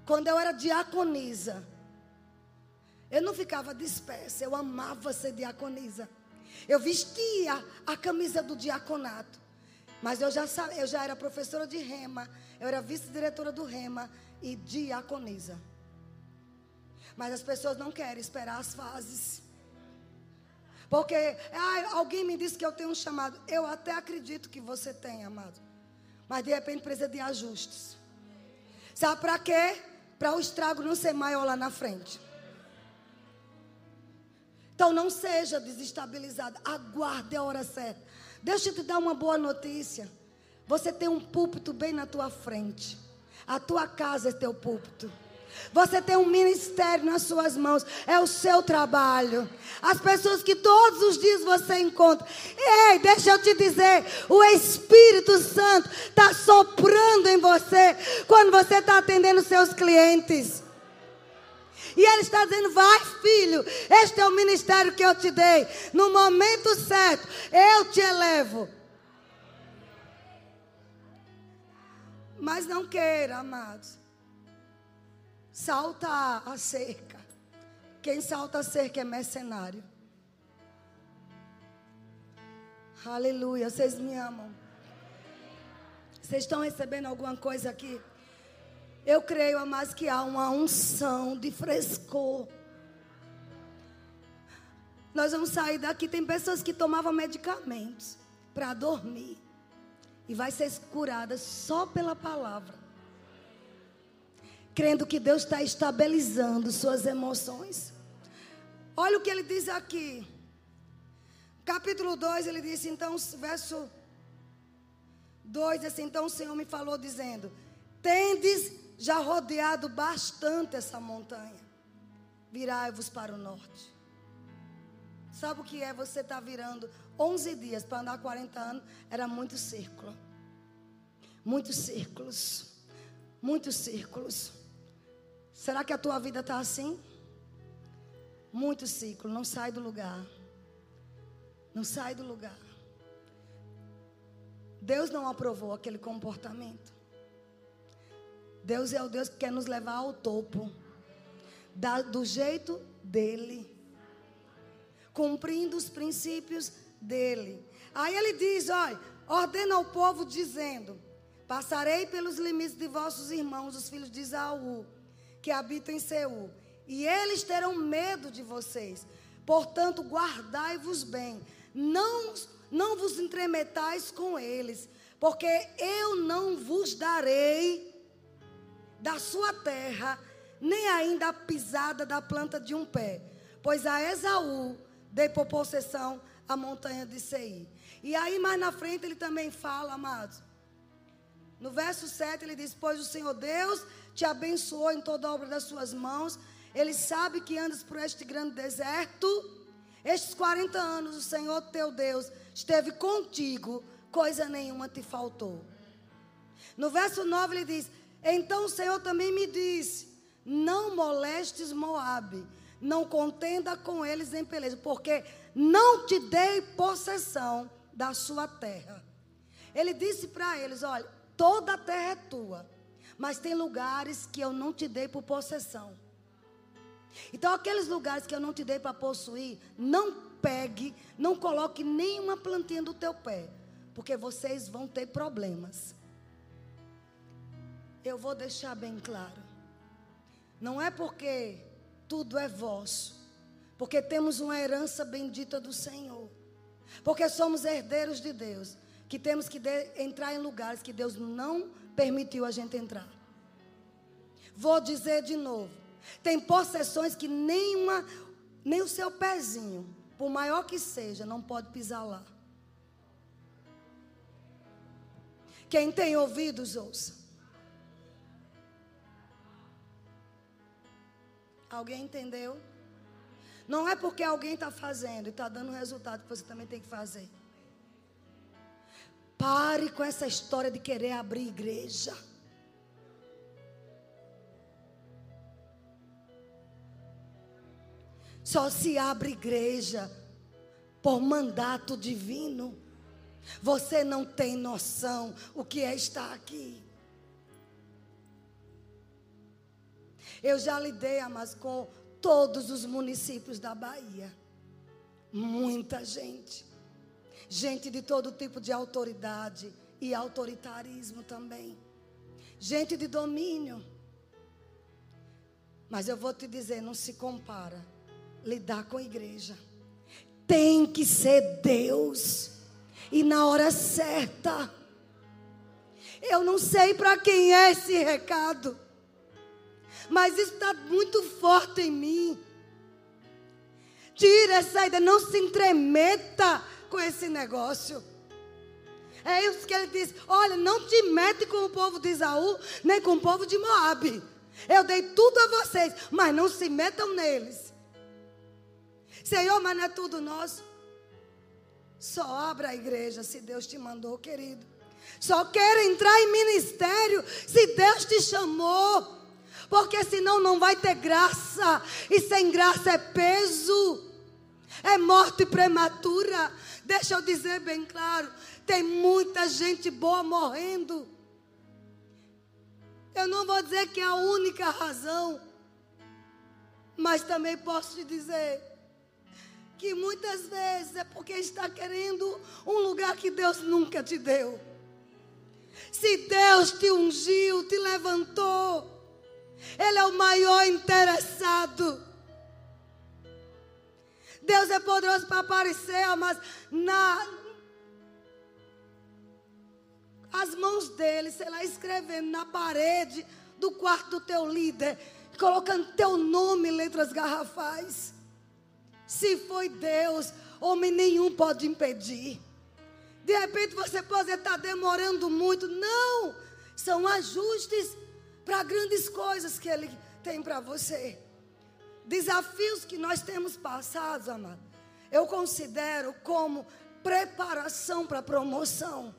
quando eu era diaconisa, eu não ficava dispersa, eu amava ser diaconisa. Eu vestia a camisa do diaconato. Mas eu já, eu já era professora de rema, eu era vice-diretora do rema e diaconisa. Mas as pessoas não querem esperar as fases. Porque ah, alguém me disse que eu tenho um chamado. Eu até acredito que você tem, amado. Mas de repente precisa de ajustes. Sabe para quê? Para o estrago não ser maior lá na frente. Então não seja desestabilizado. Aguarde a hora certa. Deixa eu te dar uma boa notícia. Você tem um púlpito bem na tua frente. A tua casa é teu púlpito. Você tem um ministério nas suas mãos, é o seu trabalho. As pessoas que todos os dias você encontra. Ei, deixa eu te dizer: o Espírito Santo está soprando em você quando você está atendendo seus clientes. E Ele está dizendo: vai, filho, este é o ministério que eu te dei. No momento certo, eu te elevo. Mas não queira, amados salta a cerca. Quem salta a cerca é mercenário. Aleluia, vocês me amam. Vocês estão recebendo alguma coisa aqui? Eu creio, amados, que há uma unção de frescor. Nós vamos sair daqui. Tem pessoas que tomavam medicamentos para dormir. E vai ser curada só pela palavra crendo que Deus está estabilizando suas emoções. Olha o que ele diz aqui. Capítulo 2, ele disse, então, verso 2, assim, então o Senhor me falou dizendo: Tendes já rodeado bastante essa montanha, virai-vos para o norte. Sabe o que é você estar tá virando 11 dias para andar 40 anos? Era muito círculo. Muitos círculos. Muitos círculos. Será que a tua vida está assim? Muito ciclo, não sai do lugar. Não sai do lugar. Deus não aprovou aquele comportamento. Deus é o Deus que quer nos levar ao topo. Da, do jeito dele. Cumprindo os princípios dele. Aí ele diz: olha, ordena ao povo dizendo: Passarei pelos limites de vossos irmãos, os filhos de Isaú que habitam em Seul, e eles terão medo de vocês. Portanto, guardai-vos bem, não, não vos entremetais com eles, porque eu não vos darei da sua terra, nem ainda a pisada da planta de um pé, pois a Esaú dei por possessão a montanha de Seir. E aí mais na frente ele também fala, amados. No verso 7 ele diz: Pois o Senhor Deus te abençoou em toda a obra das suas mãos. Ele sabe que andas por este grande deserto. Estes 40 anos o Senhor teu Deus esteve contigo, coisa nenhuma te faltou. No verso 9 ele diz: Então o Senhor também me disse: Não molestes Moabe, não contenda com eles em peleja, porque não te dei possessão da sua terra. Ele disse para eles: Olha, toda a terra é tua. Mas tem lugares que eu não te dei por possessão. Então, aqueles lugares que eu não te dei para possuir, não pegue, não coloque nenhuma plantinha do teu pé, porque vocês vão ter problemas. Eu vou deixar bem claro. Não é porque tudo é vosso, porque temos uma herança bendita do Senhor, porque somos herdeiros de Deus, que temos que entrar em lugares que Deus não permitiu a gente entrar. Vou dizer de novo. Tem possessões que nenhuma, nem o seu pezinho, por maior que seja, não pode pisar lá. Quem tem ouvidos, ouça. Alguém entendeu? Não é porque alguém está fazendo e está dando resultado que você também tem que fazer. Pare com essa história de querer abrir igreja. Só se abre igreja por mandato divino. Você não tem noção o que é estar aqui. Eu já lidei, mas com todos os municípios da Bahia. Muita gente. Gente de todo tipo de autoridade e autoritarismo também. Gente de domínio. Mas eu vou te dizer, não se compara lidar com a igreja. Tem que ser Deus. E na hora certa. Eu não sei para quem é esse recado. Mas isso está muito forte em mim. Tira essa ideia, não se entremeta com esse negócio. É isso que ele diz: olha, não te mete com o povo de Isaú, nem com o povo de Moabe. Eu dei tudo a vocês, mas não se metam neles. Senhor, mas não é tudo nosso. Só abra a igreja se Deus te mandou, querido. Só queira entrar em ministério se Deus te chamou. Porque senão não vai ter graça. E sem graça é peso. É morte prematura. Deixa eu dizer bem claro: tem muita gente boa morrendo. Eu não vou dizer que é a única razão, mas também posso te dizer que muitas vezes é porque está querendo um lugar que Deus nunca te deu. Se Deus te ungiu, te levantou, Ele é o maior interessado. Deus é poderoso para aparecer, mas na as mãos dele, sei lá, escrevendo na parede do quarto do teu líder, colocando teu nome em letras garrafais. Se foi Deus, homem nenhum pode impedir. De repente você pode estar demorando muito. Não! São ajustes para grandes coisas que Ele tem para você. Desafios que nós temos passados, amado, eu considero como preparação para promoção.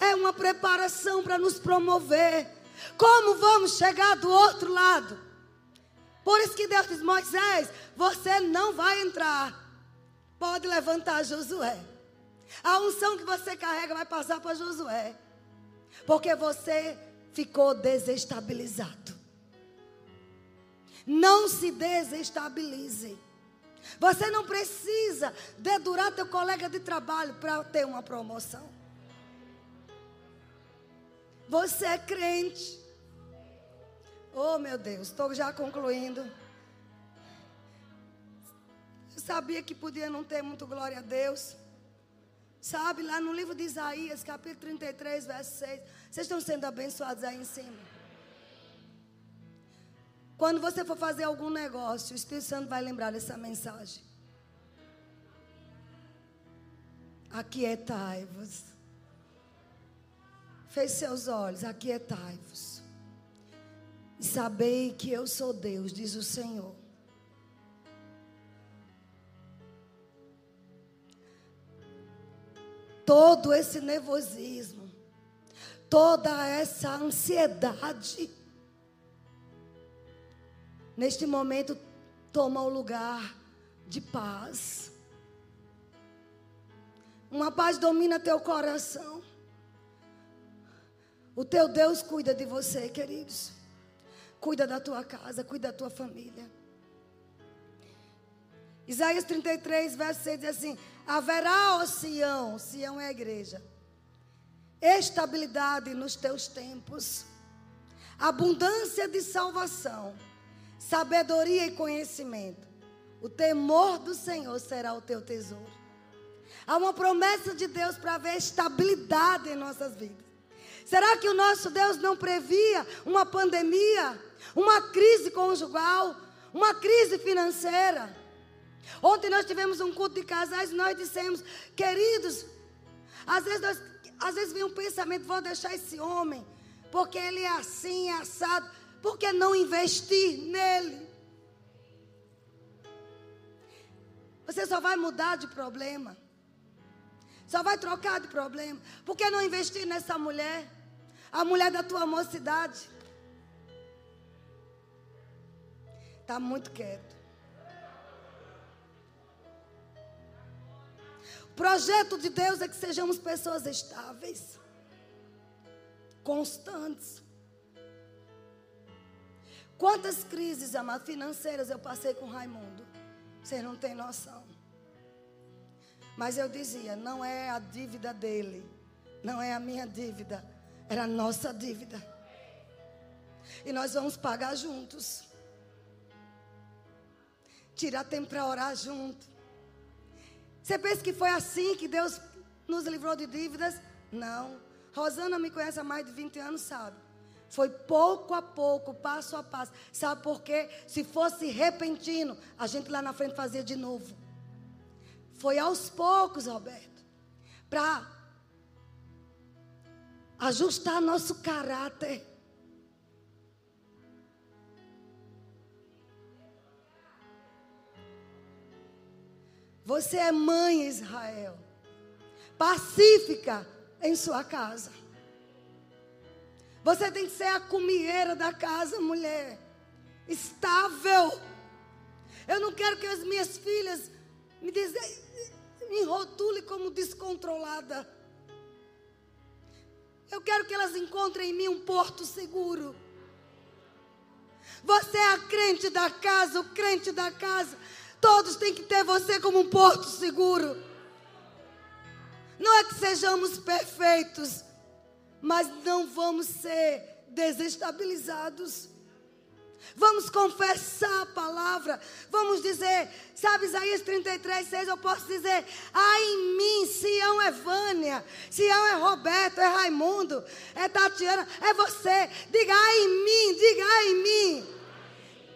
É uma preparação para nos promover. Como vamos chegar do outro lado? Por isso que Deus diz: Moisés, você não vai entrar. Pode levantar Josué. A unção que você carrega vai passar para Josué. Porque você ficou desestabilizado. Não se desestabilize. Você não precisa dedurar teu colega de trabalho para ter uma promoção. Você é crente. Oh, meu Deus, estou já concluindo. Eu sabia que podia não ter muito glória a Deus. Sabe, lá no livro de Isaías, capítulo 33, verso 6. Vocês estão sendo abençoados aí em cima. Quando você for fazer algum negócio, o Espírito Santo vai lembrar dessa mensagem. Aquietai-vos. Feche seus olhos, aquietai-vos. E sabei que eu sou Deus, diz o Senhor. Todo esse nervosismo, toda essa ansiedade, neste momento toma o lugar de paz. Uma paz domina teu coração. O teu Deus cuida de você, queridos. Cuida da tua casa, cuida da tua família. Isaías 33, verso 6 diz assim: Haverá, ó Sião, Sião é a igreja, estabilidade nos teus tempos, abundância de salvação sabedoria e conhecimento. O temor do Senhor será o teu tesouro. Há uma promessa de Deus para haver estabilidade em nossas vidas. Será que o nosso Deus não previa uma pandemia, uma crise conjugal, uma crise financeira? Ontem nós tivemos um culto de casais e nós dissemos, queridos, às vezes, nós, às vezes vem um pensamento, vou deixar esse homem, porque ele é assim, é assado. Por que não investir nele? Você só vai mudar de problema. Só vai trocar de problema. Por que não investir nessa mulher? A mulher da tua mocidade. Está muito quieto. O projeto de Deus é que sejamos pessoas estáveis, constantes. Quantas crises, amado, financeiras eu passei com Raimundo? Você não tem noção. Mas eu dizia: não é a dívida dele, não é a minha dívida, era a nossa dívida. E nós vamos pagar juntos. Tirar tempo para orar junto. Você pensa que foi assim que Deus nos livrou de dívidas? Não. Rosana me conhece há mais de 20 anos, sabe? Foi pouco a pouco, passo a passo. Sabe por quê? Se fosse repentino, a gente lá na frente fazia de novo. Foi aos poucos, Roberto, para ajustar nosso caráter. Você é mãe, Israel, pacífica em sua casa. Você tem que ser a comieira da casa, mulher, estável. Eu não quero que as minhas filhas me dizem, me rotule como descontrolada. Eu quero que elas encontrem em mim um porto seguro. Você é a crente da casa, o crente da casa. Todos têm que ter você como um porto seguro. Não é que sejamos perfeitos, mas não vamos ser desestabilizados. Vamos confessar a palavra. Vamos dizer, sabe, Isaías 33, 6, eu posso dizer: há em mim, Sião é Vânia, Sião é Roberto, é Raimundo, é Tatiana, é você. Diga, há em mim, diga, há em mim.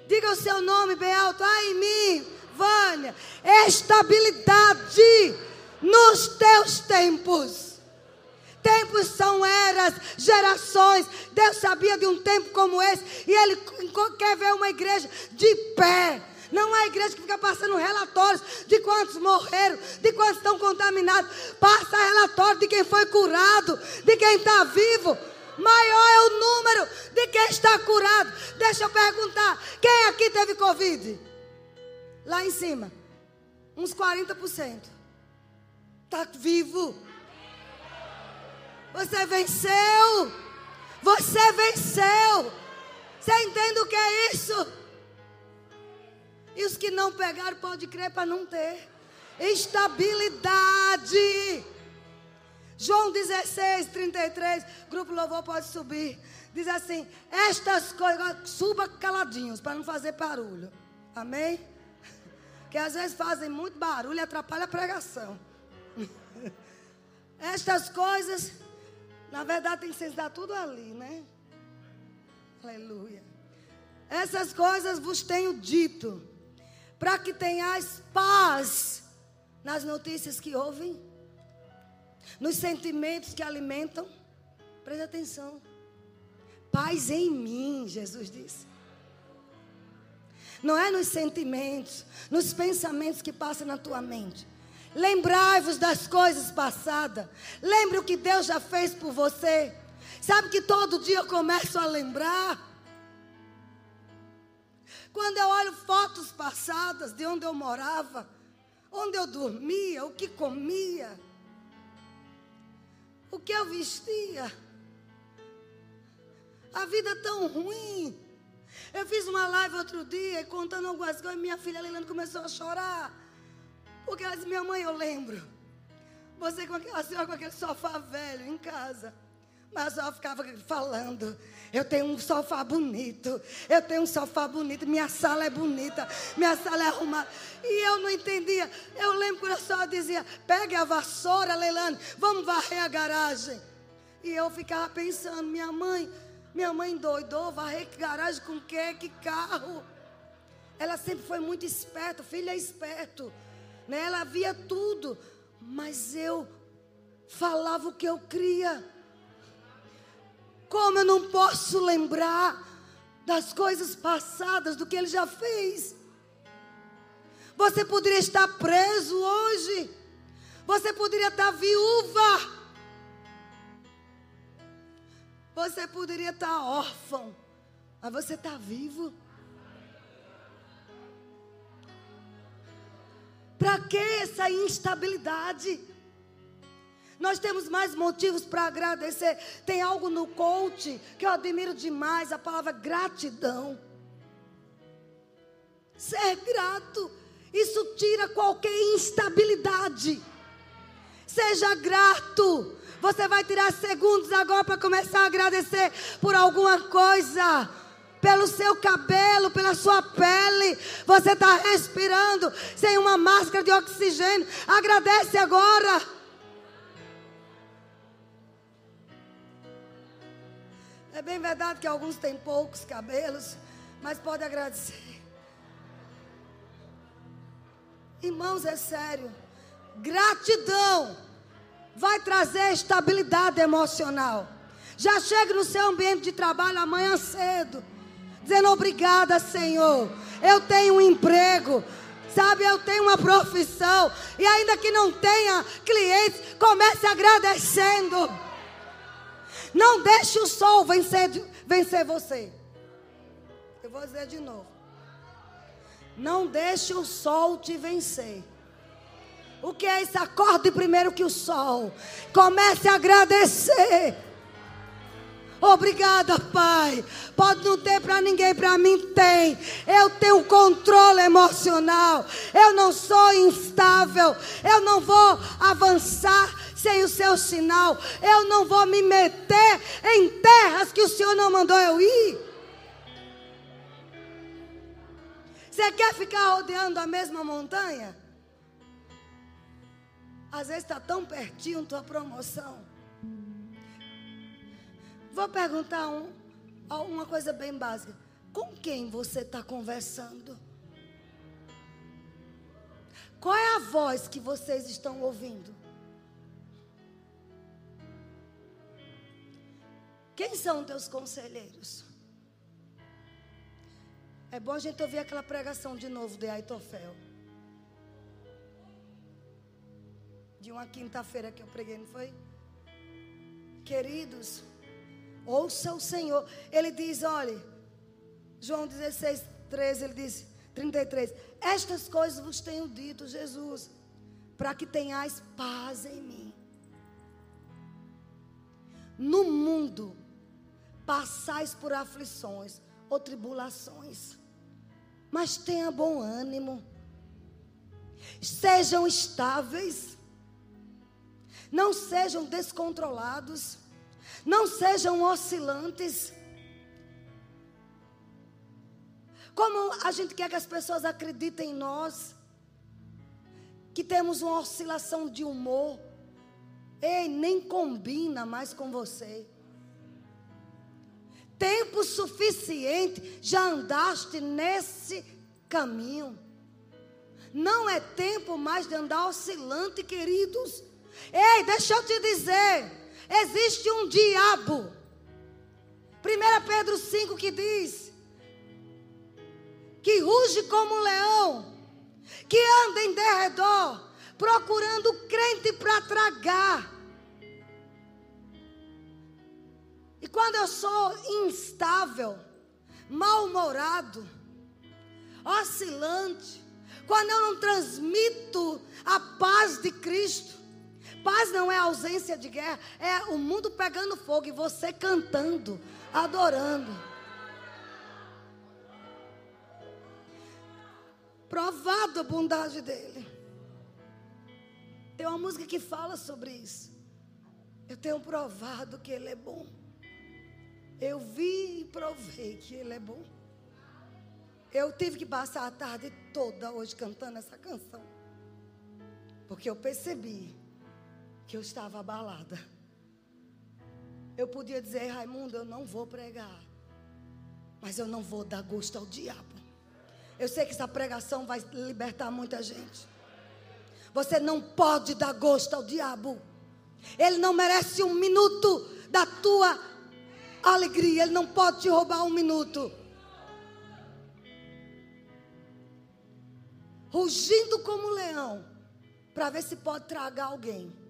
Diga o seu nome bem alto, há em mim, Vânia. Estabilidade nos teus tempos. Tempos são eras, gerações. Deus sabia de um tempo como esse. E Ele quer ver uma igreja de pé. Não é a igreja que fica passando relatórios de quantos morreram, de quantos estão contaminados. Passa relatório de quem foi curado, de quem está vivo. Maior é o número de quem está curado. Deixa eu perguntar: quem aqui teve Covid? Lá em cima, uns 40%. Está vivo. Você venceu. Você venceu. Você entende o que é isso? E os que não pegaram, pode crer para não ter. Estabilidade. João 16, 33. Grupo Louvor pode subir. Diz assim: Estas coisas, suba caladinhos para não fazer barulho. Amém? Que às vezes fazem muito barulho e atrapalha a pregação. Estas coisas na verdade, tem que sentar tudo ali, né? Aleluia. Essas coisas vos tenho dito, para que tenhais paz nas notícias que ouvem, nos sentimentos que alimentam. Preste atenção. Paz em mim, Jesus disse. Não é nos sentimentos, nos pensamentos que passam na tua mente. Lembrai-vos das coisas passadas. Lembre o que Deus já fez por você. Sabe que todo dia eu começo a lembrar. Quando eu olho fotos passadas de onde eu morava, onde eu dormia, o que comia, o que eu vestia. A vida é tão ruim. Eu fiz uma live outro dia contando algumas coisas, minha filha Leilane começou a chorar. Porque ela disse, minha mãe, eu lembro. Você com aquela senhora com aquele sofá velho em casa. Mas eu ficava falando. Eu tenho um sofá bonito. Eu tenho um sofá bonito. Minha sala é bonita. Minha sala é arrumada. E eu não entendia. Eu lembro quando a senhora dizia: pegue a vassoura, Leilane, vamos varrer a garagem. E eu ficava pensando: minha mãe, minha mãe doidou, varrer que garagem com quê? Que carro? Ela sempre foi muito esperta, filha é esperto. Né? Ela via tudo. Mas eu falava o que eu cria. Como eu não posso lembrar das coisas passadas, do que ele já fez? Você poderia estar preso hoje. Você poderia estar viúva. Você poderia estar órfão. Mas você está vivo. Para que essa instabilidade? Nós temos mais motivos para agradecer. Tem algo no coach que eu admiro demais, a palavra gratidão. Ser grato, isso tira qualquer instabilidade. Seja grato. Você vai tirar segundos agora para começar a agradecer por alguma coisa pelo seu cabelo, pela sua pele. Você está respirando sem uma máscara de oxigênio. Agradece agora. É bem verdade que alguns têm poucos cabelos, mas pode agradecer. Irmãos, é sério. Gratidão vai trazer estabilidade emocional. Já chega no seu ambiente de trabalho amanhã cedo dizendo obrigada, Senhor. Eu tenho um emprego. Sabe, eu tenho uma profissão. E ainda que não tenha clientes, comece agradecendo. Não deixe o sol vencer, vencer você. Eu vou dizer de novo. Não deixe o sol te vencer. O que é isso? Acorde primeiro que o sol. Comece a agradecer. Obrigada, Pai. Pode não ter para ninguém, para mim tem. Eu tenho controle emocional. Eu não sou instável. Eu não vou avançar sem o seu sinal. Eu não vou me meter em terras que o Senhor não mandou eu ir. Você quer ficar rodeando a mesma montanha? Às vezes está tão pertinho tua promoção. Vou perguntar um, uma coisa bem básica. Com quem você está conversando? Qual é a voz que vocês estão ouvindo? Quem são teus conselheiros? É bom a gente ouvir aquela pregação de novo de Aitofel. De uma quinta-feira que eu preguei, não foi? Queridos, Ouça o Senhor. Ele diz: olhe, João 16, 13, ele diz, 33. Estas coisas vos tenho dito, Jesus, para que tenhais paz em mim. No mundo, passais por aflições ou tribulações, mas tenha bom ânimo. Sejam estáveis, não sejam descontrolados. Não sejam oscilantes. Como a gente quer que as pessoas acreditem em nós, que temos uma oscilação de humor, ei, nem combina mais com você. Tempo suficiente já andaste nesse caminho. Não é tempo mais de andar oscilante, queridos. Ei, deixa eu te dizer. Existe um diabo. 1 Pedro 5 que diz: que ruge como um leão, que anda em derredor, procurando crente para tragar. E quando eu sou instável, mal-humorado, oscilante, quando eu não transmito a paz de Cristo, Paz não é ausência de guerra, é o mundo pegando fogo e você cantando, adorando. Provado a bondade dele. Tem uma música que fala sobre isso. Eu tenho provado que Ele é bom. Eu vi e provei que Ele é bom. Eu tive que passar a tarde toda hoje cantando essa canção. Porque eu percebi que eu estava abalada. Eu podia dizer, Raimundo, eu não vou pregar. Mas eu não vou dar gosto ao diabo. Eu sei que essa pregação vai libertar muita gente. Você não pode dar gosto ao diabo. Ele não merece um minuto da tua alegria. Ele não pode te roubar um minuto. Rugindo como leão, para ver se pode tragar alguém.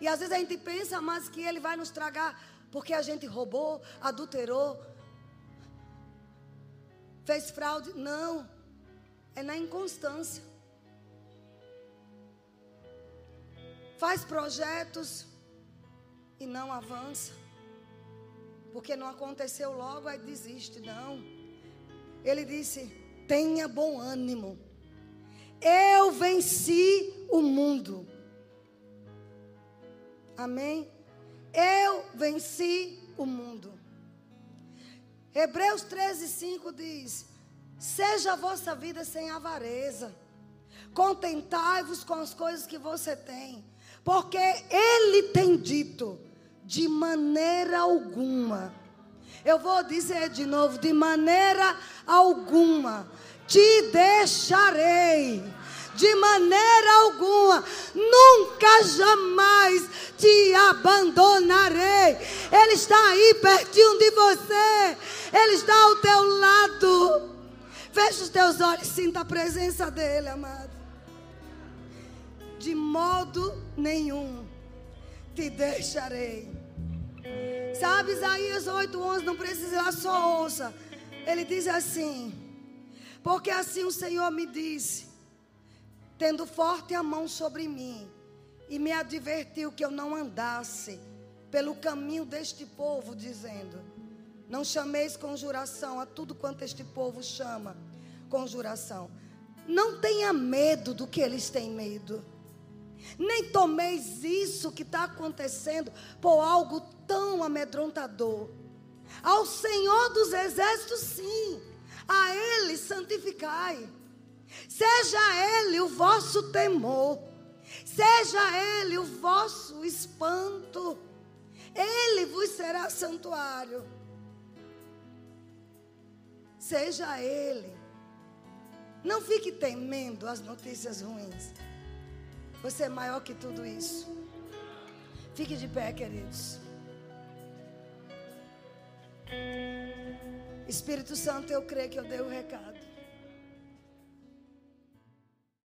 E às vezes a gente pensa, mas que ele vai nos tragar porque a gente roubou, adulterou, fez fraude. Não, é na inconstância. Faz projetos e não avança. Porque não aconteceu logo, aí desiste. Não. Ele disse: tenha bom ânimo. Eu venci o mundo. Amém? Eu venci o mundo. Hebreus 13, 5 diz: Seja a vossa vida sem avareza, contentai-vos com as coisas que você tem, porque Ele tem dito: de maneira alguma, eu vou dizer de novo, de maneira alguma, te deixarei de maneira alguma, nunca jamais te abandonarei. Ele está aí pertinho de você, Ele está ao teu lado. Feche os teus olhos, sinta a presença dEle, amado. De modo nenhum te deixarei. Sabe, Isaías 8:11 não precisa só ouça. Ele diz assim: Porque assim o Senhor me disse: tendo forte a mão sobre mim, e me advertiu que eu não andasse pelo caminho deste povo, dizendo: Não chameis conjuração a tudo quanto este povo chama conjuração. Não tenha medo do que eles têm medo. Nem tomeis isso que está acontecendo por algo tão amedrontador. Ao Senhor dos Exércitos, sim, a Ele santificai. Seja Ele o vosso temor, seja Ele o vosso espanto, Ele vos será santuário. Seja Ele. Não fique temendo as notícias ruins. Você é maior que tudo isso. Fique de pé, queridos. Espírito Santo, eu creio que eu dei o recado.